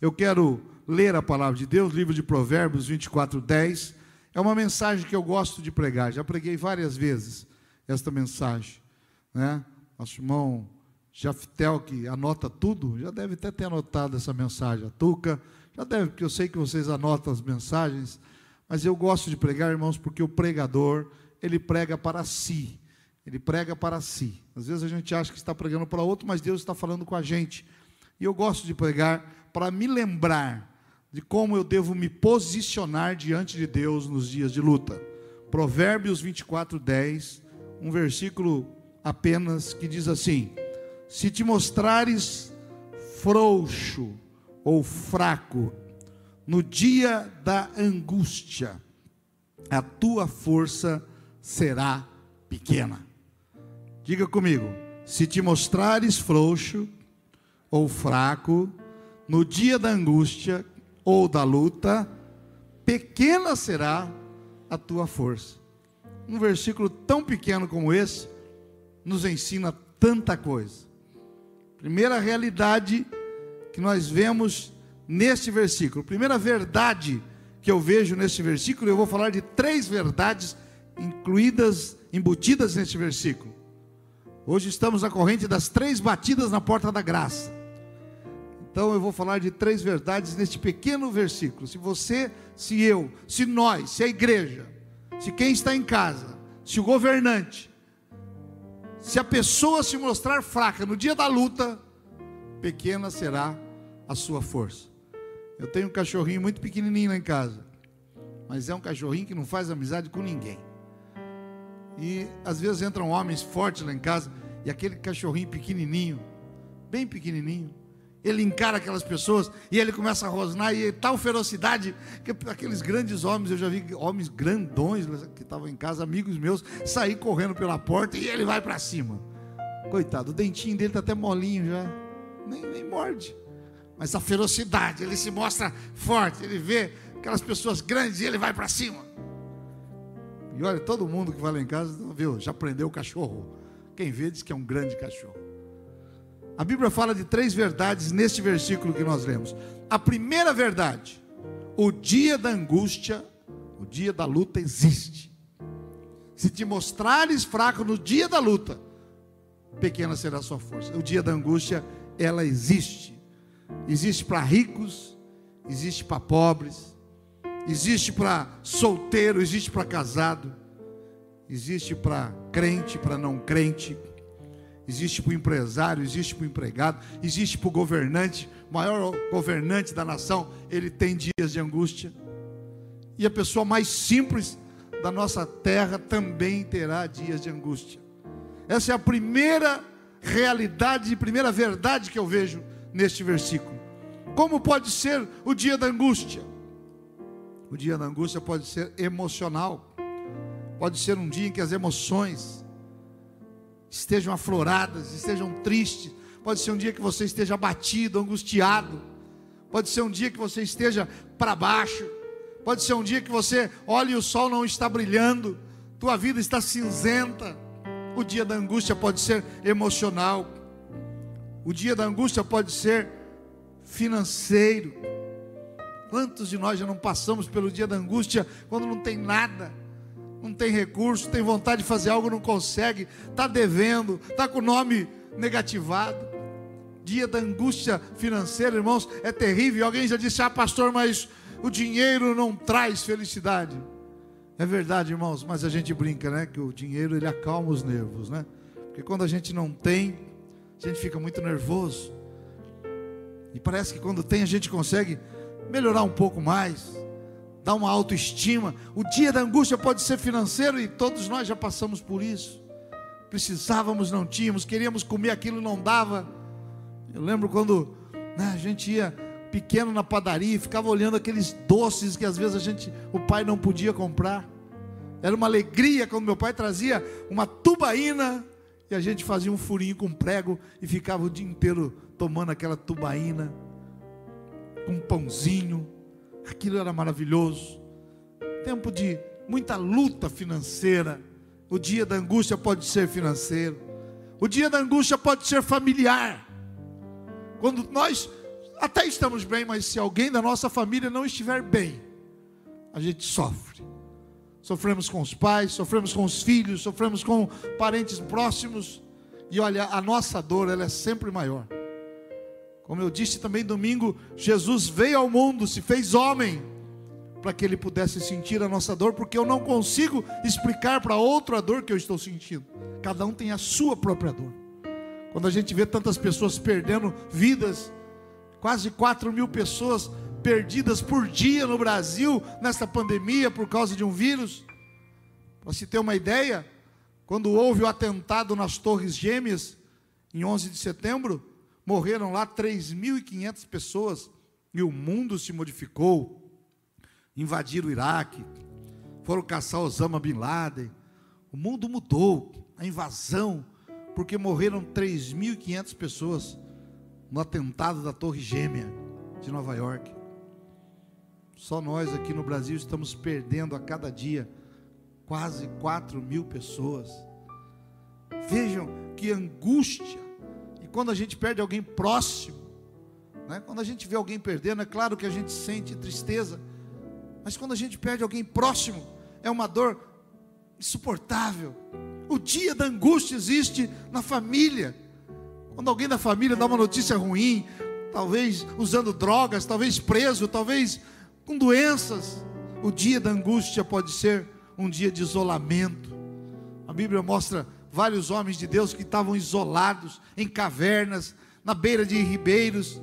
Eu quero ler a palavra de Deus, livro de Provérbios 24, 10. É uma mensagem que eu gosto de pregar. Já preguei várias vezes esta mensagem. Né? Nosso irmão Jaftel, que anota tudo, já deve até ter anotado essa mensagem. A Tuca, já deve, porque eu sei que vocês anotam as mensagens. Mas eu gosto de pregar, irmãos, porque o pregador, ele prega para si. Ele prega para si. Às vezes a gente acha que está pregando para outro, mas Deus está falando com a gente. E eu gosto de pregar para me lembrar de como eu devo me posicionar diante de Deus nos dias de luta. Provérbios 24, 10, um versículo apenas que diz assim: Se te mostrares frouxo ou fraco no dia da angústia, a tua força será pequena. Diga comigo: se te mostrares frouxo ou fraco no dia da angústia, ou da luta, pequena será a tua força. Um versículo tão pequeno como esse nos ensina tanta coisa. Primeira realidade que nós vemos neste versículo, primeira verdade que eu vejo neste versículo, eu vou falar de três verdades incluídas, embutidas neste versículo. Hoje estamos na corrente das três batidas na porta da graça. Então eu vou falar de três verdades neste pequeno versículo. Se você, se eu, se nós, se a igreja, se quem está em casa, se o governante, se a pessoa se mostrar fraca no dia da luta, pequena será a sua força. Eu tenho um cachorrinho muito pequenininho lá em casa, mas é um cachorrinho que não faz amizade com ninguém. E às vezes entram homens fortes lá em casa e aquele cachorrinho pequenininho, bem pequenininho, ele encara aquelas pessoas e ele começa a rosnar e tal ferocidade que aqueles grandes homens, eu já vi homens grandões que estavam em casa, amigos meus, sair correndo pela porta e ele vai para cima. Coitado, o dentinho dele está até molinho já, nem, nem morde. Mas a ferocidade, ele se mostra forte, ele vê aquelas pessoas grandes e ele vai para cima. E olha, todo mundo que vai lá em casa, viu, já prendeu o cachorro. Quem vê diz que é um grande cachorro. A Bíblia fala de três verdades neste versículo que nós lemos. A primeira verdade, o dia da angústia, o dia da luta existe. Se te mostrares fraco no dia da luta, pequena será a sua força. O dia da angústia, ela existe. Existe para ricos, existe para pobres, existe para solteiro, existe para casado, existe para crente, para não crente existe para o empresário, existe para o empregado, existe para o governante, maior governante da nação, ele tem dias de angústia. E a pessoa mais simples da nossa terra também terá dias de angústia. Essa é a primeira realidade, a primeira verdade que eu vejo neste versículo. Como pode ser o dia da angústia? O dia da angústia pode ser emocional, pode ser um dia em que as emoções estejam afloradas, estejam tristes. Pode ser um dia que você esteja abatido, angustiado. Pode ser um dia que você esteja para baixo. Pode ser um dia que você olhe e o sol não está brilhando, tua vida está cinzenta. O dia da angústia pode ser emocional. O dia da angústia pode ser financeiro. Quantos de nós já não passamos pelo dia da angústia quando não tem nada? Não tem recurso, tem vontade de fazer algo, não consegue, está devendo, está com o nome negativado. Dia da angústia financeira, irmãos, é terrível. Alguém já disse: Ah, pastor, mas o dinheiro não traz felicidade. É verdade, irmãos, mas a gente brinca, né? Que o dinheiro ele acalma os nervos, né? Porque quando a gente não tem, a gente fica muito nervoso. E parece que quando tem, a gente consegue melhorar um pouco mais dá uma autoestima. O dia da angústia pode ser financeiro e todos nós já passamos por isso. Precisávamos, não tínhamos, queríamos comer aquilo, não dava. Eu lembro quando né, a gente ia pequeno na padaria e ficava olhando aqueles doces que às vezes a gente, o pai não podia comprar. Era uma alegria quando meu pai trazia uma tubaína e a gente fazia um furinho com prego e ficava o dia inteiro tomando aquela tubaína um pãozinho aquilo era maravilhoso. Tempo de muita luta financeira. O dia da angústia pode ser financeiro. O dia da angústia pode ser familiar. Quando nós até estamos bem, mas se alguém da nossa família não estiver bem, a gente sofre. Sofremos com os pais, sofremos com os filhos, sofremos com parentes próximos. E olha, a nossa dor ela é sempre maior. Como eu disse também domingo, Jesus veio ao mundo, se fez homem, para que ele pudesse sentir a nossa dor, porque eu não consigo explicar para outro a dor que eu estou sentindo. Cada um tem a sua própria dor. Quando a gente vê tantas pessoas perdendo vidas, quase 4 mil pessoas perdidas por dia no Brasil nesta pandemia por causa de um vírus. Para se ter uma ideia, quando houve o atentado nas Torres Gêmeas, em 11 de setembro, morreram lá 3.500 pessoas e o mundo se modificou. Invadiram o Iraque, foram caçar Osama Bin Laden. O mundo mudou, a invasão, porque morreram 3.500 pessoas no atentado da Torre Gêmea de Nova York. Só nós aqui no Brasil estamos perdendo a cada dia quase 4 mil pessoas. Vejam que angústia. Quando a gente perde alguém próximo, né? quando a gente vê alguém perdendo, é claro que a gente sente tristeza, mas quando a gente perde alguém próximo, é uma dor insuportável. O dia da angústia existe na família. Quando alguém da família dá uma notícia ruim, talvez usando drogas, talvez preso, talvez com doenças. O dia da angústia pode ser um dia de isolamento. A Bíblia mostra vários homens de Deus que estavam isolados em cavernas, na beira de ribeiros.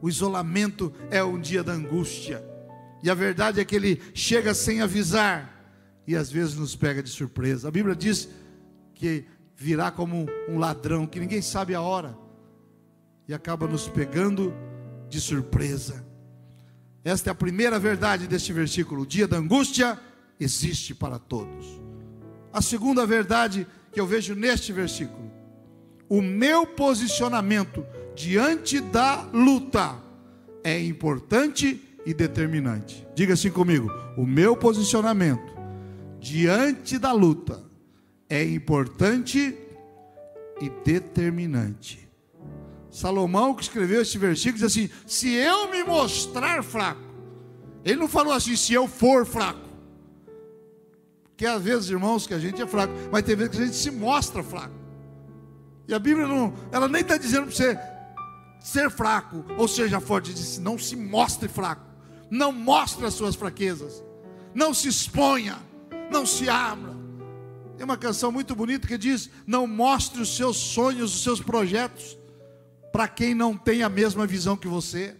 O isolamento é um dia da angústia. E a verdade é que ele chega sem avisar e às vezes nos pega de surpresa. A Bíblia diz que virá como um ladrão que ninguém sabe a hora e acaba nos pegando de surpresa. Esta é a primeira verdade deste versículo. O dia da angústia existe para todos. A segunda verdade que eu vejo neste versículo: o meu posicionamento diante da luta é importante e determinante. Diga assim comigo: o meu posicionamento diante da luta é importante e determinante. Salomão, que escreveu este versículo, diz assim: Se eu me mostrar fraco, ele não falou assim, se eu for fraco, porque às vezes, irmãos, que a gente é fraco, mas tem vezes que a gente se mostra fraco. E a Bíblia não, ela nem está dizendo para você ser fraco, ou seja forte, diz, não se mostre fraco, não mostre as suas fraquezas, não se exponha, não se abra. Tem uma canção muito bonita que diz: Não mostre os seus sonhos, os seus projetos, para quem não tem a mesma visão que você.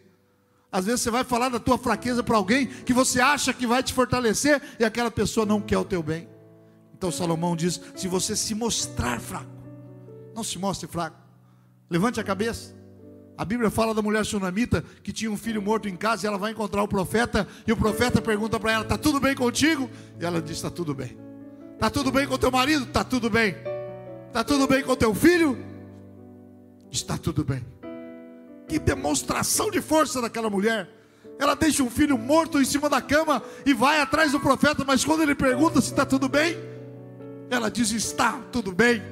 Às vezes você vai falar da tua fraqueza para alguém que você acha que vai te fortalecer e aquela pessoa não quer o teu bem. Então Salomão diz: se você se mostrar fraco, não se mostre fraco. Levante a cabeça. A Bíblia fala da mulher sunamita que tinha um filho morto em casa e ela vai encontrar o profeta e o profeta pergunta para ela: "Tá tudo bem contigo?" E ela diz: "Tá tudo bem." "Tá tudo bem com teu marido?" "Tá tudo bem." "Tá tudo bem com teu filho?" está tudo bem. Que demonstração de força daquela mulher. Ela deixa um filho morto em cima da cama e vai atrás do profeta, mas quando ele pergunta se está tudo bem, ela diz: Está tudo bem.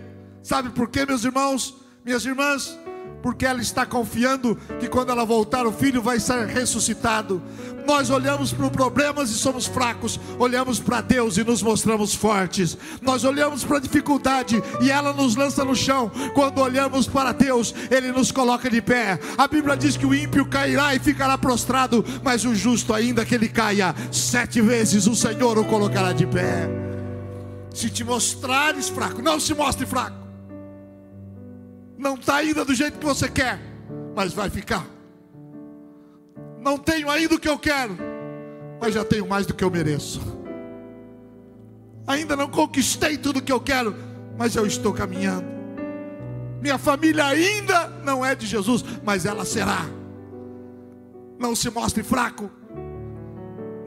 Sabe por quê, meus irmãos, minhas irmãs? Porque ela está confiando que quando ela voltar, o filho vai ser ressuscitado. Nós olhamos para problemas e somos fracos, olhamos para Deus e nos mostramos fortes. Nós olhamos para a dificuldade e ela nos lança no chão. Quando olhamos para Deus, Ele nos coloca de pé. A Bíblia diz que o ímpio cairá e ficará prostrado, mas o justo, ainda que ele caia sete vezes, o Senhor o colocará de pé. Se te mostrares fraco, não se mostre fraco não está ainda do jeito que você quer, mas vai ficar. Não tenho ainda o que eu quero, mas já tenho mais do que eu mereço. Ainda não conquistei tudo o que eu quero, mas eu estou caminhando. Minha família ainda não é de Jesus, mas ela será. Não se mostre fraco.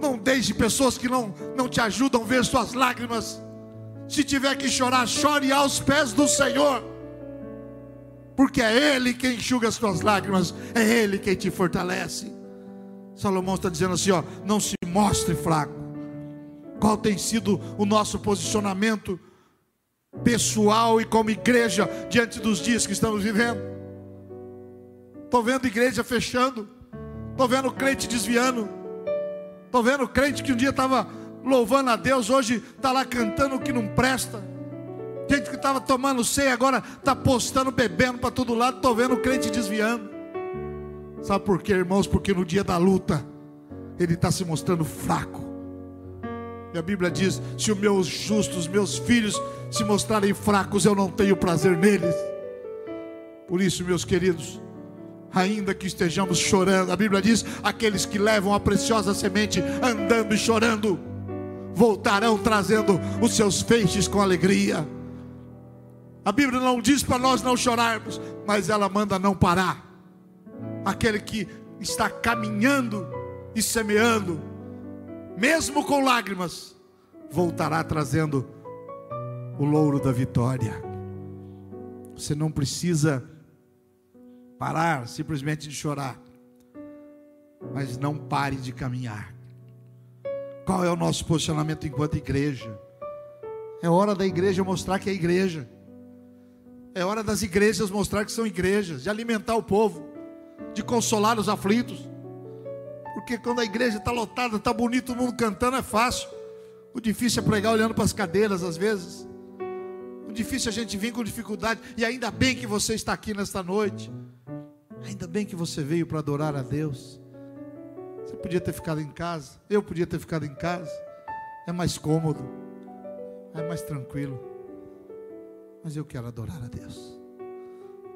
Não deixe pessoas que não, não te ajudam ver suas lágrimas. Se tiver que chorar, chore aos pés do Senhor porque é Ele quem enxuga as tuas lágrimas, é Ele quem te fortalece. Salomão está dizendo assim: ó, não se mostre fraco. Qual tem sido o nosso posicionamento pessoal e como igreja diante dos dias que estamos vivendo? Estou vendo igreja fechando. Estou vendo crente desviando. Estou vendo crente que um dia estava louvando a Deus, hoje está lá cantando o que não presta. Gente que estava tomando ceia, agora está postando, bebendo para todo lado. Estou vendo crente desviando. Sabe por quê, irmãos? Porque no dia da luta, ele está se mostrando fraco. E a Bíblia diz: se os meus justos, meus filhos, se mostrarem fracos, eu não tenho prazer neles. Por isso, meus queridos, ainda que estejamos chorando, a Bíblia diz: aqueles que levam a preciosa semente andando e chorando, voltarão trazendo os seus feixes com alegria. A Bíblia não diz para nós não chorarmos, mas ela manda não parar. Aquele que está caminhando e semeando, mesmo com lágrimas, voltará trazendo o louro da vitória. Você não precisa parar simplesmente de chorar, mas não pare de caminhar. Qual é o nosso posicionamento enquanto igreja? É hora da igreja mostrar que é igreja. É hora das igrejas mostrar que são igrejas, de alimentar o povo, de consolar os aflitos. Porque quando a igreja está lotada, está bonito, todo mundo cantando, é fácil. O difícil é pregar olhando para as cadeiras, às vezes. O difícil é a gente vir com dificuldade. E ainda bem que você está aqui nesta noite. Ainda bem que você veio para adorar a Deus. Você podia ter ficado em casa. Eu podia ter ficado em casa. É mais cômodo. É mais tranquilo. Mas eu quero adorar a Deus.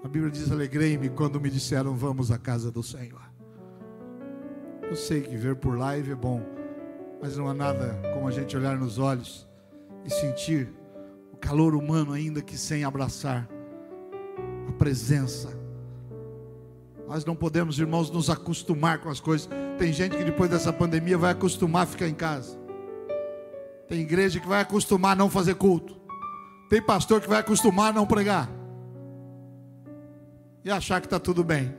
A Bíblia diz: Alegrei-me quando me disseram, Vamos à casa do Senhor. Eu sei que ver por live é bom, mas não há nada como a gente olhar nos olhos e sentir o calor humano, ainda que sem abraçar a presença nós não podemos, irmãos, nos acostumar com as coisas. Tem gente que depois dessa pandemia vai acostumar a ficar em casa. Tem igreja que vai acostumar a não fazer culto. Tem pastor que vai acostumar a não pregar. E achar que está tudo bem.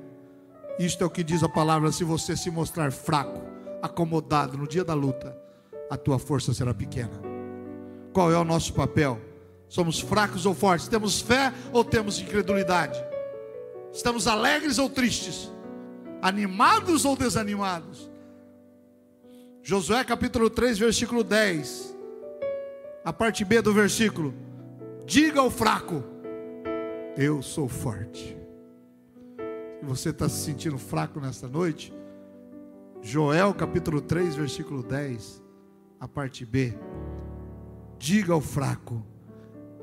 Isto é o que diz a palavra: se você se mostrar fraco, acomodado no dia da luta, a tua força será pequena. Qual é o nosso papel? Somos fracos ou fortes? Temos fé ou temos incredulidade? Estamos alegres ou tristes? Animados ou desanimados? Josué capítulo 3, versículo 10. A parte B do versículo. Diga ao fraco: Eu sou forte. Se você está se sentindo fraco nesta noite, Joel capítulo 3, versículo 10, a parte B. Diga ao fraco: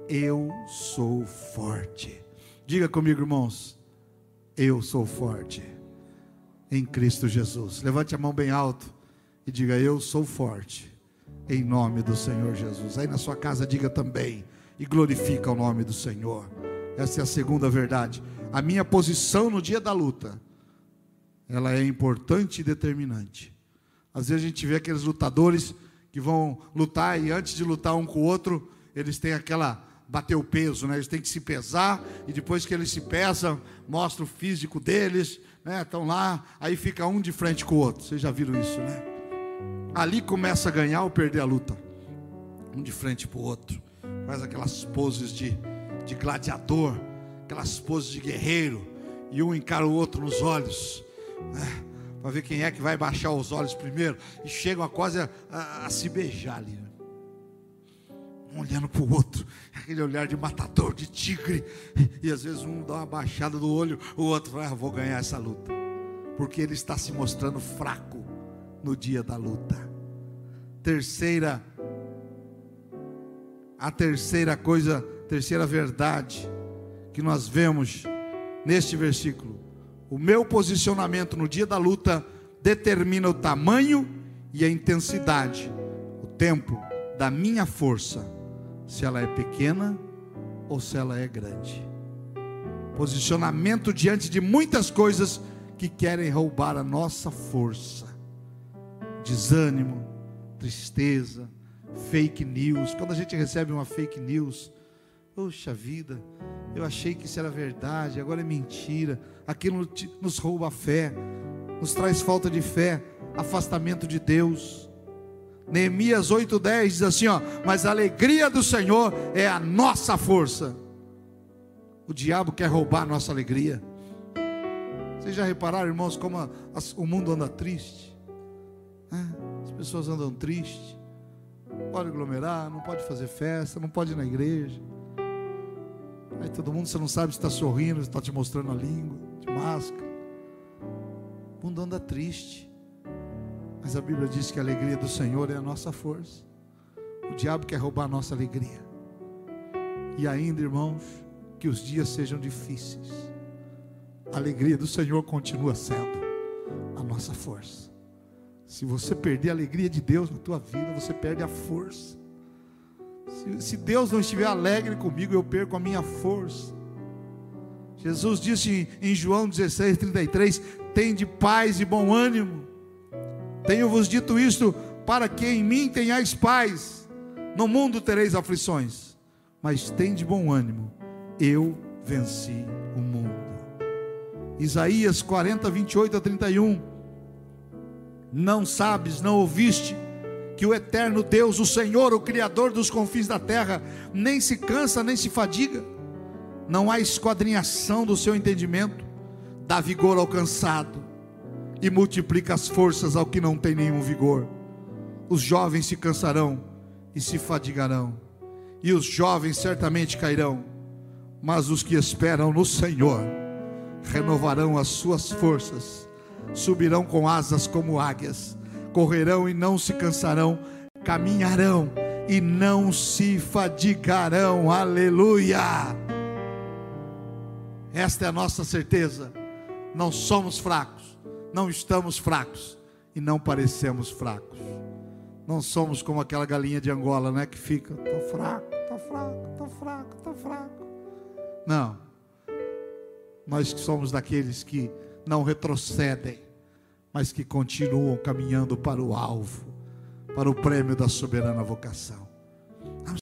Eu sou forte. Diga comigo, irmãos. Eu sou forte em Cristo Jesus. Levante a mão bem alto e diga: Eu sou forte em nome do Senhor Jesus. Aí na sua casa diga também e glorifica o nome do Senhor. Essa é a segunda verdade. A minha posição no dia da luta, ela é importante e determinante. Às vezes a gente vê aqueles lutadores que vão lutar e antes de lutar um com o outro, eles têm aquela bater o peso, né? Eles têm que se pesar e depois que eles se pesam, mostra o físico deles, né? Estão lá, aí fica um de frente com o outro. Vocês já viram isso, né? Ali começa a ganhar ou perder a luta. Um de frente para o outro. Faz aquelas poses de, de gladiador, aquelas poses de guerreiro, e um encara o outro nos olhos. Né? Para ver quem é que vai baixar os olhos primeiro. E chegam a quase a, a, a se beijar ali. Né? um olhando para o outro, aquele olhar de matador, de tigre, e às vezes um dá uma baixada do olho, o outro fala, ah, vou ganhar essa luta, porque ele está se mostrando fraco no dia da luta. Terceira, a terceira coisa, terceira verdade que nós vemos neste versículo, o meu posicionamento no dia da luta determina o tamanho e a intensidade, o tempo da minha força se ela é pequena ou se ela é grande. Posicionamento diante de muitas coisas que querem roubar a nossa força. Desânimo, tristeza, fake news. Quando a gente recebe uma fake news, poxa vida, eu achei que isso era verdade, agora é mentira. Aquilo nos rouba a fé, nos traz falta de fé, afastamento de Deus. Neemias 8:10 diz assim, ó, mas a alegria do Senhor é a nossa força. O diabo quer roubar a nossa alegria. Vocês já repararam, irmãos, como a, a, o mundo anda triste? As pessoas andam tristes. Pode aglomerar, não pode fazer festa, não pode ir na igreja. Aí todo mundo, você não sabe se está sorrindo, se está te mostrando a língua, de máscara. O mundo anda triste. Mas a Bíblia diz que a alegria do Senhor é a nossa força. O diabo quer roubar a nossa alegria. E ainda, irmãos, que os dias sejam difíceis. A alegria do Senhor continua sendo a nossa força. Se você perder a alegria de Deus na tua vida, você perde a força. Se, se Deus não estiver alegre comigo, eu perco a minha força. Jesus disse em João 16, 33: Tende paz e bom ânimo. Tenho-vos dito isto para que em mim tenhais paz. No mundo tereis aflições, mas tende bom ânimo. Eu venci o mundo. Isaías 40, 28 a 31. Não sabes, não ouviste que o eterno Deus, o Senhor, o Criador dos confins da terra, nem se cansa, nem se fadiga, não há esquadrinhação do seu entendimento, dá vigor ao cansado e multiplica as forças ao que não tem nenhum vigor. Os jovens se cansarão e se fadigarão, e os jovens certamente cairão, mas os que esperam no Senhor renovarão as suas forças, subirão com asas como águias, correrão e não se cansarão, caminharão e não se fadigarão. Aleluia! Esta é a nossa certeza. Não somos fracos, não estamos fracos e não parecemos fracos. Não somos como aquela galinha de Angola, né, que fica, tô fraco, tô fraco, tô fraco, tô fraco. Não. Nós somos daqueles que não retrocedem, mas que continuam caminhando para o alvo, para o prêmio da soberana vocação.